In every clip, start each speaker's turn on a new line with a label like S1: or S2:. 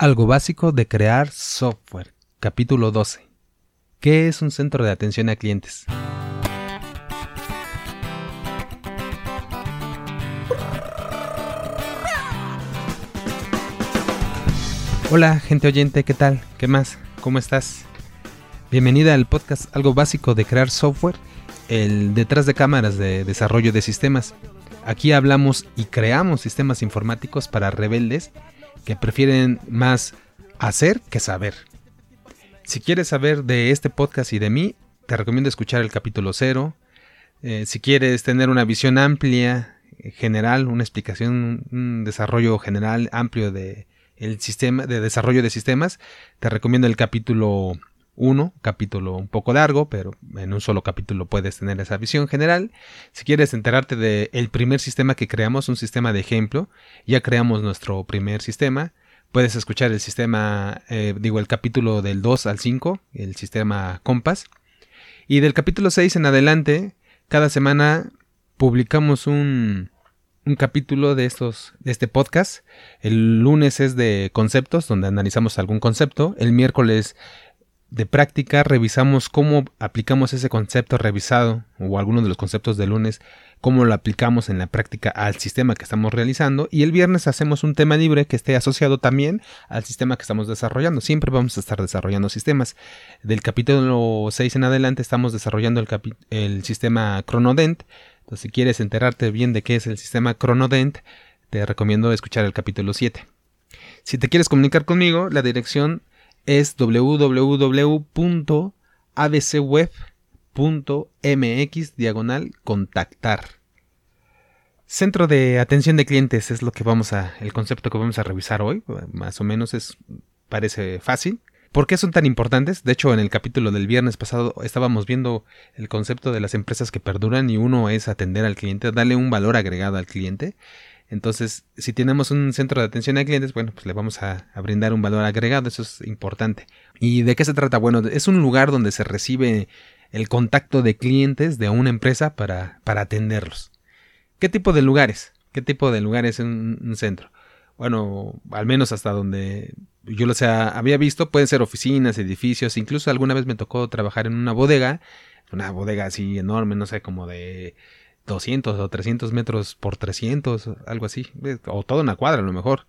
S1: Algo básico de crear software. Capítulo 12. ¿Qué es un centro de atención a clientes? Hola, gente oyente, ¿qué tal? ¿Qué más? ¿Cómo estás? Bienvenida al podcast Algo básico de crear software, el detrás de cámaras de desarrollo de sistemas. Aquí hablamos y creamos sistemas informáticos para rebeldes que prefieren más hacer que saber. Si quieres saber de este podcast y de mí, te recomiendo escuchar el capítulo 0. Eh, si quieres tener una visión amplia, general, una explicación, un desarrollo general amplio de el sistema de desarrollo de sistemas, te recomiendo el capítulo 1, capítulo un poco largo, pero en un solo capítulo puedes tener esa visión general. Si quieres enterarte del primer sistema que creamos, un sistema de ejemplo, ya creamos nuestro primer sistema. Puedes escuchar el sistema, eh, digo, el capítulo del 2 al 5, el sistema Compass. Y del capítulo 6 en adelante, cada semana publicamos un, un capítulo de estos de este podcast. El lunes es de conceptos, donde analizamos algún concepto. El miércoles de práctica revisamos cómo aplicamos ese concepto revisado o algunos de los conceptos de lunes, cómo lo aplicamos en la práctica al sistema que estamos realizando y el viernes hacemos un tema libre que esté asociado también al sistema que estamos desarrollando. Siempre vamos a estar desarrollando sistemas. Del capítulo 6 en adelante estamos desarrollando el, el sistema Chronodent. Entonces, si quieres enterarte bien de qué es el sistema Chronodent, te recomiendo escuchar el capítulo 7. Si te quieres comunicar conmigo, la dirección es www.abcweb.mx diagonal contactar. Centro de atención de clientes es lo que vamos a, el concepto que vamos a revisar hoy. Más o menos es, parece fácil. ¿Por qué son tan importantes? De hecho, en el capítulo del viernes pasado estábamos viendo el concepto de las empresas que perduran y uno es atender al cliente, darle un valor agregado al cliente. Entonces, si tenemos un centro de atención a clientes, bueno, pues le vamos a, brindar un valor agregado, eso es importante. ¿Y de qué se trata? Bueno, es un lugar donde se recibe el contacto de clientes de una empresa para, para atenderlos. ¿Qué tipo de lugares? ¿Qué tipo de lugares es un, centro? Bueno, al menos hasta donde yo lo había visto, pueden ser oficinas, edificios, incluso alguna vez me tocó trabajar en una bodega, una bodega así enorme, no sé, como de 200 o 300 metros por 300, algo así, o toda una cuadra a lo mejor.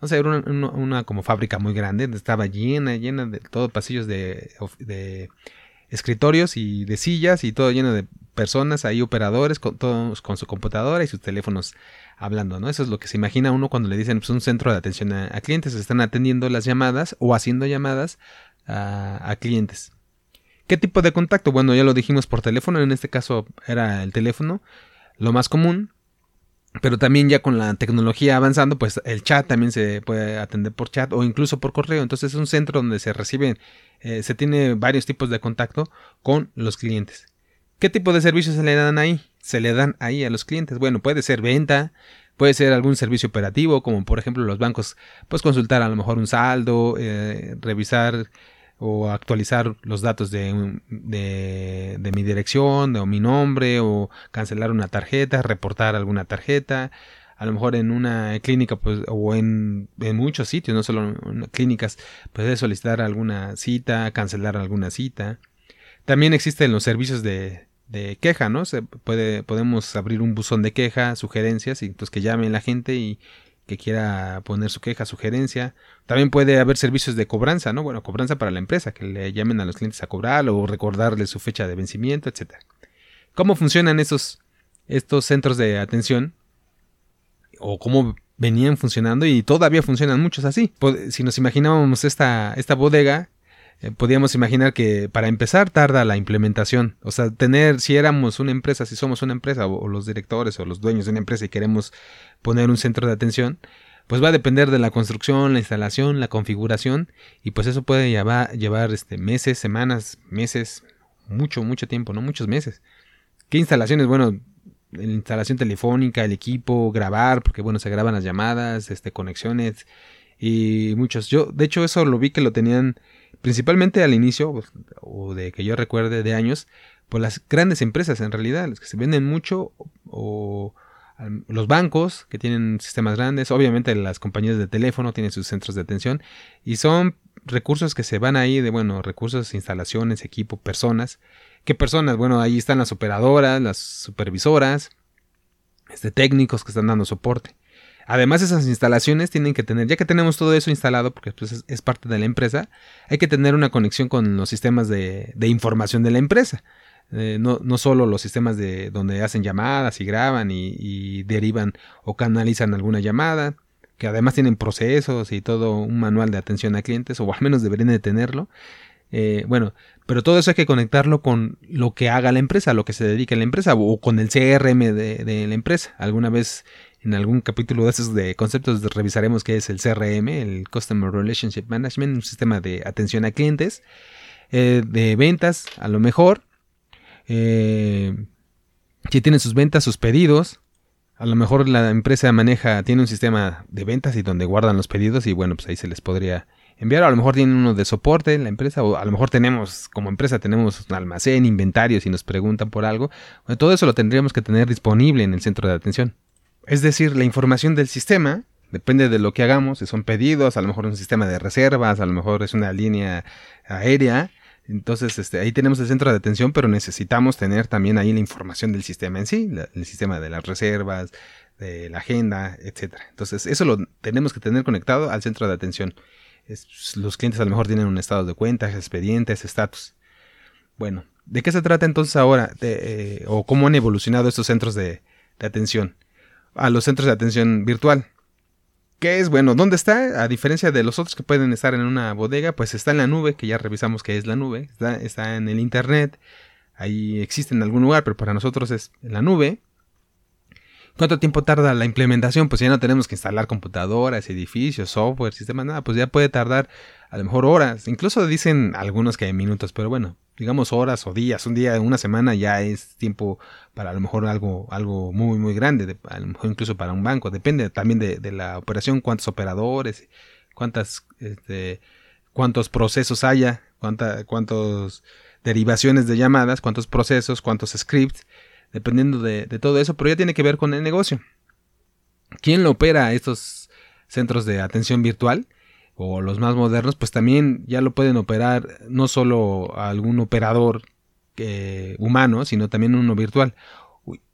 S1: No sé, era una, como fábrica muy grande, estaba llena, llena de todos pasillos de, de, escritorios y de sillas y todo lleno de personas, ahí operadores, con, todos con su computadora y sus teléfonos hablando, ¿no? Eso es lo que se imagina uno cuando le dicen pues, un centro de atención a, clientes, están atendiendo las llamadas o haciendo llamadas a clientes. ¿Qué tipo de contacto? Bueno, ya lo dijimos por teléfono, en este caso era el teléfono, lo más común. Pero también ya con la tecnología avanzando, pues el chat también se puede atender por chat o incluso por correo. Entonces es un centro donde se reciben, eh, se tiene varios tipos de contacto con los clientes. ¿Qué tipo de servicios se le dan ahí? Se le dan ahí a los clientes. Bueno, puede ser venta, puede ser algún servicio operativo, como por ejemplo los bancos, pues consultar a lo mejor un saldo, eh, revisar o actualizar los datos de, de, mi dirección o mi nombre o cancelar una tarjeta, reportar alguna tarjeta. A lo mejor en una clínica pues, o en, en muchos sitios, no solo en clínicas, puedes solicitar alguna cita, cancelar alguna cita. También existen los servicios de, de queja, ¿no? Se puede, podemos abrir un buzón de queja, sugerencias, y entonces que llamen la gente y que quiera poner su queja, sugerencia. También puede haber servicios de cobranza, ¿no? Bueno, cobranza para la empresa, que le llamen a los clientes a cobrar o recordarles su fecha de vencimiento, etc. ¿Cómo funcionan estos, estos centros de atención? O cómo venían funcionando y todavía funcionan muchos así. Si nos imaginábamos esta, esta bodega eh, podíamos imaginar que para empezar tarda la implementación. O sea, tener, si éramos una empresa, si somos una empresa, o, los directores o los dueños de una empresa y queremos poner un centro de atención, pues va a depender de la construcción, la instalación, la configuración, y pues eso puede llevar, este, meses, semanas, meses, mucho, mucho tiempo, ¿no? Muchos meses. ¿Qué instalaciones? Bueno, la instalación telefónica, el equipo, grabar, porque bueno, se graban las llamadas, este, conexiones y muchos. Yo, de hecho, eso lo vi que lo tenían principalmente al inicio, pues, o de que yo recuerde de años, por las grandes empresas en realidad, las que se venden mucho o los bancos que tienen sistemas grandes, obviamente las compañías de teléfono tienen sus centros de atención y son recursos que se van ahí de, bueno, recursos, instalaciones, equipo, personas. ¿Qué personas? Bueno, ahí están las operadoras, las supervisoras, este, técnicos que están dando soporte. Además, esas instalaciones tienen que tener, ya que tenemos todo eso instalado, porque pues, es, parte de la empresa, hay que tener una conexión con los sistemas de, información de la empresa. Eh, no, no, solo los sistemas de donde hacen llamadas y graban y, derivan o canalizan alguna llamada, que además tienen procesos y todo un manual de atención a clientes, o al menos deberían de tenerlo. Eh, bueno, pero todo eso hay que conectarlo con lo que haga la empresa, lo que se dedica a la empresa, o con el CRM de, de la empresa. Alguna vez en algún capítulo de esos de conceptos revisaremos qué es el CRM, el Customer Relationship Management, un sistema de atención a clientes, eh, de ventas, a lo mejor. Eh, si tienen sus ventas, sus pedidos. A lo mejor la empresa maneja, tiene un sistema de ventas y donde guardan los pedidos y bueno, pues ahí se les podría enviar. A lo mejor tienen uno de soporte en la empresa o a lo mejor tenemos, como empresa, tenemos un almacén, inventarios y nos preguntan por algo. todo eso lo tendríamos que tener disponible en el centro de atención. Es decir, la información del sistema depende de lo que hagamos, si son pedidos, a lo mejor un sistema de reservas, a lo mejor es una línea aérea. Entonces, este, ahí tenemos el centro de atención, pero necesitamos tener también ahí la información del sistema en sí, el sistema de las reservas, de la agenda, etcétera. Entonces, eso lo tenemos que tener conectado al centro de atención. los clientes a lo mejor tienen un estado de cuentas, expedientes, estatus. Bueno, ¿de qué se trata entonces ahora? Eh, ¿O cómo han evolucionado estos centros de atención? A los centros de atención virtual. ¿Qué es? Bueno, ¿dónde está? A diferencia de los otros que pueden estar en una bodega, pues está en la nube, que ya revisamos que es la nube, está, en el Internet, ahí existe en algún lugar, pero para nosotros es en la nube. ¿Cuánto tiempo tarda la implementación? Pues ya no tenemos que instalar computadoras, edificios, software, sistemas, nada, pues ya puede tardar a lo mejor horas, incluso dicen algunos que hay minutos, pero bueno, digamos horas o días, un día, una semana ya es tiempo para a lo mejor algo, algo muy, muy grande, a lo mejor incluso para un banco, depende también de, la operación, cuántos operadores, cuántas, este, cuántos procesos haya, cuánta, cuántos derivaciones de llamadas, cuántos procesos, cuántos scripts, dependiendo de, de todo eso, pero ya tiene que ver con el negocio. ¿Quién lo opera estos centros de atención virtual? O los más modernos, pues también ya lo pueden operar no solo algún operador eh, humano, sino también uno virtual.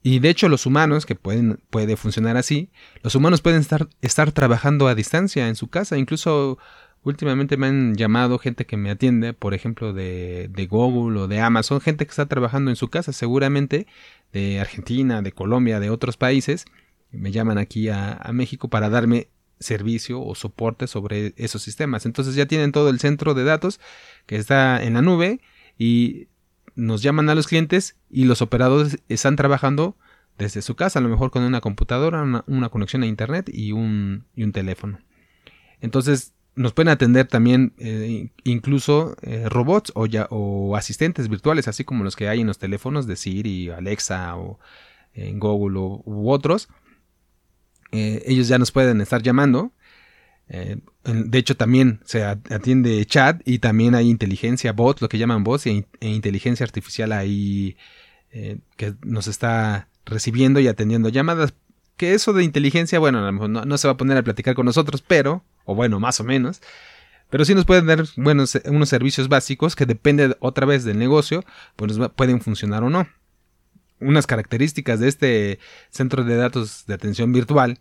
S1: Y de hecho los humanos, que pueden, puede funcionar así, los humanos pueden estar, estar trabajando a distancia en su casa. Incluso últimamente me han llamado gente que me atiende, por ejemplo, de, de Google o de Amazon, gente que está trabajando en su casa, seguramente de Argentina, de Colombia, de otros países. Me llaman aquí a, a México para darme servicio o soporte sobre esos sistemas. Entonces ya tienen todo el centro de datos que está en la nube y nos llaman a los clientes y los operadores están trabajando desde su casa, a lo mejor con una computadora, una, conexión a internet y un, teléfono. Entonces nos pueden atender también eh, incluso eh, robots o, ya, asistentes virtuales, así como los que hay en los teléfonos de Siri, Alexa o en Google u otros eh, ellos ya nos pueden estar llamando. Eh, de hecho, también se atiende chat y también hay inteligencia bot, lo que llaman bots, e, e inteligencia artificial ahí eh, que nos está recibiendo y atendiendo llamadas. Que eso de inteligencia, bueno, a lo mejor no, se va a poner a platicar con nosotros, pero, o bueno, más o menos, pero sí nos pueden dar buenos, unos servicios básicos que depende otra vez del negocio, pues pueden funcionar o no unas características de este centro de datos de atención virtual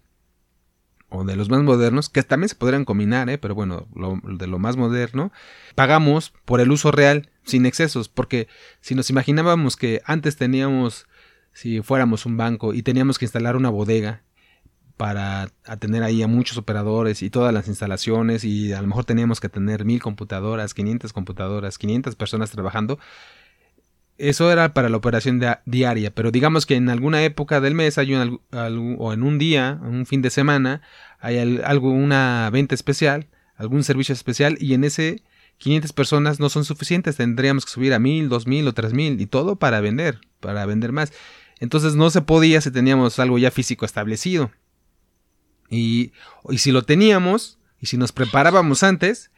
S1: o de los más modernos, que también se podrían combinar, ¿eh? pero bueno, de lo más moderno, pagamos por el uso real sin excesos, porque si nos imaginábamos que antes teníamos, si fuéramos un banco y teníamos que instalar una bodega para atender ahí a muchos operadores y todas las instalaciones y a lo mejor teníamos que tener mil computadoras, 500 computadoras, 500 personas trabajando, eso era para la operación diaria, pero digamos que en alguna época del mes hay o en un día, un fin de semana, hay algo, una venta especial, algún servicio especial y en ese 500 personas no son suficientes, tendríamos que subir a 1000, 2000 o 3000 y todo para vender, para vender más. Entonces no se podía si teníamos algo ya físico establecido. Y, si lo teníamos, y si nos preparábamos antes,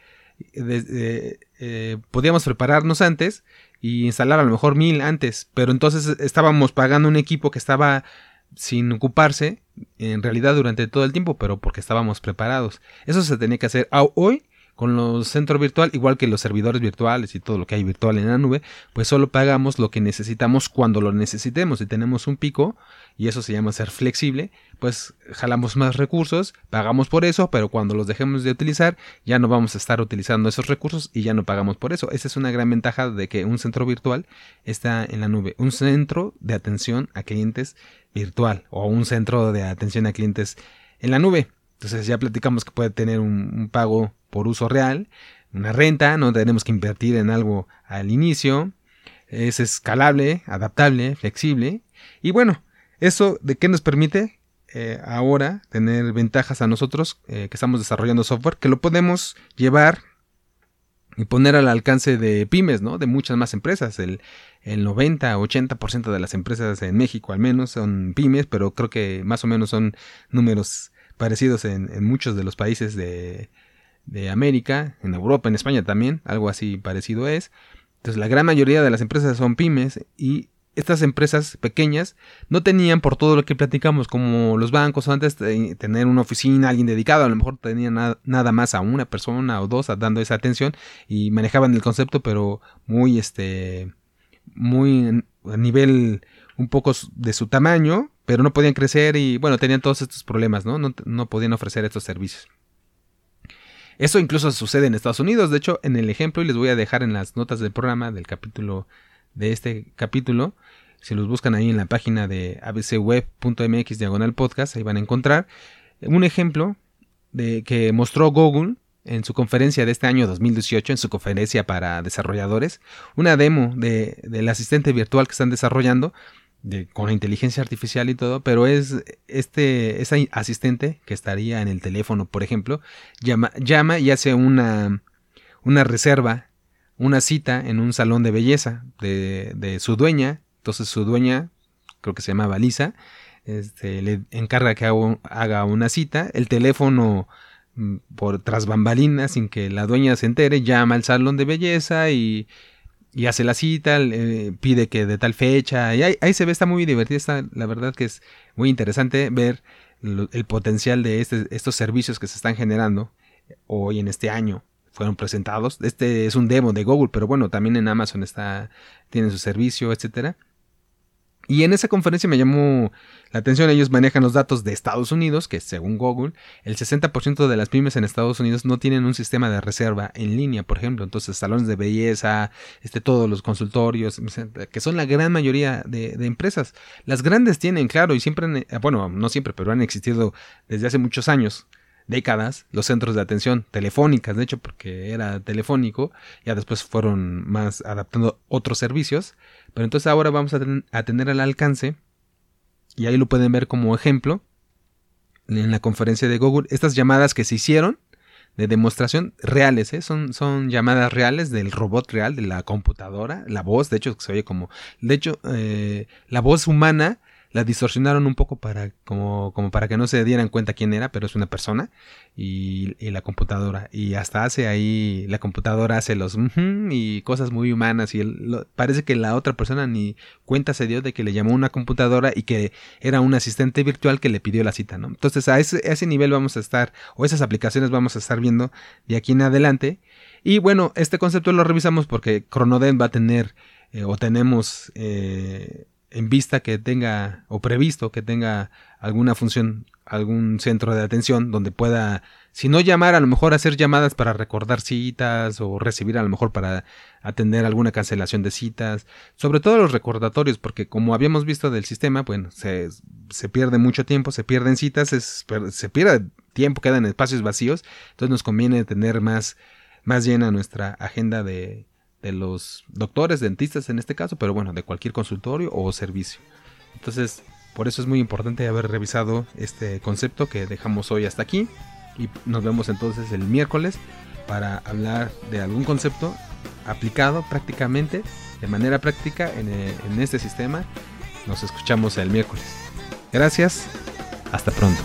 S1: eh, podíamos prepararnos antes y instalar a lo mejor mil antes, pero entonces estábamos pagando un equipo que estaba sin ocuparse en realidad durante todo el tiempo, pero porque estábamos preparados. Eso se tenía que hacer hoy con los centros virtual, igual que los servidores virtuales y todo lo que hay virtual en la nube, pues solo pagamos lo que necesitamos cuando lo necesitemos. Si tenemos un pico, y eso se llama ser flexible, pues jalamos más recursos, pagamos por eso, pero cuando los dejemos de utilizar, ya no vamos a estar utilizando esos recursos y ya no pagamos por eso. Esa es una gran ventaja de que un centro virtual está en la nube. Un centro de atención a clientes virtual o un centro de atención a clientes en la nube. Entonces ya platicamos que puede tener un, pago por uso real, una renta, no tenemos que invertir en algo al inicio, es escalable, adaptable, flexible y bueno, eso de qué nos permite eh, ahora tener ventajas a nosotros eh, que estamos desarrollando software, que lo podemos llevar y poner al alcance de pymes, ¿no? De muchas más empresas. El, el 90, 80% de las empresas en México al menos son pymes, pero creo que más o menos son números parecidos en, muchos de los países de, de, América, en Europa, en España también, algo así parecido es. Entonces la gran mayoría de las empresas son pymes y estas empresas pequeñas no tenían por todo lo que platicamos como los bancos antes tener una oficina, alguien dedicado, a lo mejor tenían nada más a una persona o dos dando esa atención y manejaban el concepto pero muy este muy a nivel un poco de su tamaño pero no podían crecer y bueno, tenían todos estos problemas, ¿no? No, podían ofrecer estos servicios. Eso incluso sucede en Estados Unidos, de hecho, en el ejemplo, y les voy a dejar en las notas del programa del capítulo de este capítulo, si los buscan ahí en la página de abcweb.mx diagonal podcast, ahí van a encontrar un ejemplo de que mostró Google en su conferencia de este año 2018, en su conferencia para desarrolladores, una demo de, del asistente virtual que están desarrollando con la inteligencia artificial y todo, pero es este ese asistente que estaría en el teléfono, por ejemplo, llama, llama y hace una, una reserva, una cita en un salón de belleza de, su dueña. Entonces su dueña, creo que se llama Lisa, este, le encarga que haga una cita. El teléfono mm, por tras bambalinas sin que la dueña se entere, llama al salón de belleza y y hace la cita, pide que de tal fecha, y ahí, se ve, está muy divertida, está, la verdad que es muy interesante ver el potencial de este, estos servicios que se están generando hoy en este año. Fueron presentados. Este es un demo de Google, pero bueno, también en Amazon está, tiene su servicio, etcétera. Y en esa conferencia me llamó la atención, ellos manejan los datos de Estados Unidos, que según Google, el 60% de las pymes en Estados Unidos no tienen un sistema de reserva en línea, por ejemplo. Entonces, salones de belleza, este, todos los consultorios, que son la gran mayoría de, empresas. Las grandes tienen, claro, y siempre, bueno, no siempre, pero han existido desde hace muchos años décadas los centros de atención telefónicas, de hecho, porque era telefónico, ya después fueron más adaptando otros servicios, pero entonces ahora vamos a, tener al alcance, y ahí lo pueden ver como ejemplo, en la conferencia de Google, estas llamadas que se hicieron de demostración reales, ¿eh? son, son llamadas reales del robot real, de la computadora, la voz, de hecho se oye como, de hecho, eh, la voz humana la distorsionaron un poco para como, como para que no se dieran cuenta quién era, pero es una persona y, y la computadora y hasta hace ahí la computadora hace los y cosas muy humanas y parece que la otra persona ni cuenta se dio de que le llamó una computadora y que era un asistente virtual que le pidió la cita, ¿no? Entonces a ese, a ese nivel vamos a estar o esas aplicaciones vamos a estar viendo de aquí en adelante y bueno, este concepto lo revisamos porque Chronoden va a tener eh, o tenemos eh, en vista que tenga o previsto que tenga alguna función, algún centro de atención donde pueda, si no llamar, a lo mejor hacer llamadas para recordar citas o recibir a lo mejor para atender alguna cancelación de citas, sobre todo los recordatorios, porque como habíamos visto del sistema, bueno, se, se pierde mucho tiempo, se pierden citas, es, se pierde tiempo, quedan espacios vacíos, entonces nos conviene tener más, más llena nuestra agenda de, de los doctores, dentistas en este caso, pero bueno, de cualquier consultorio o servicio. Entonces, por eso es muy importante haber revisado este concepto que dejamos hoy hasta aquí y nos vemos entonces el miércoles para hablar de algún concepto aplicado prácticamente, de manera práctica en, eh, en este sistema. Nos escuchamos el miércoles. Gracias, hasta pronto.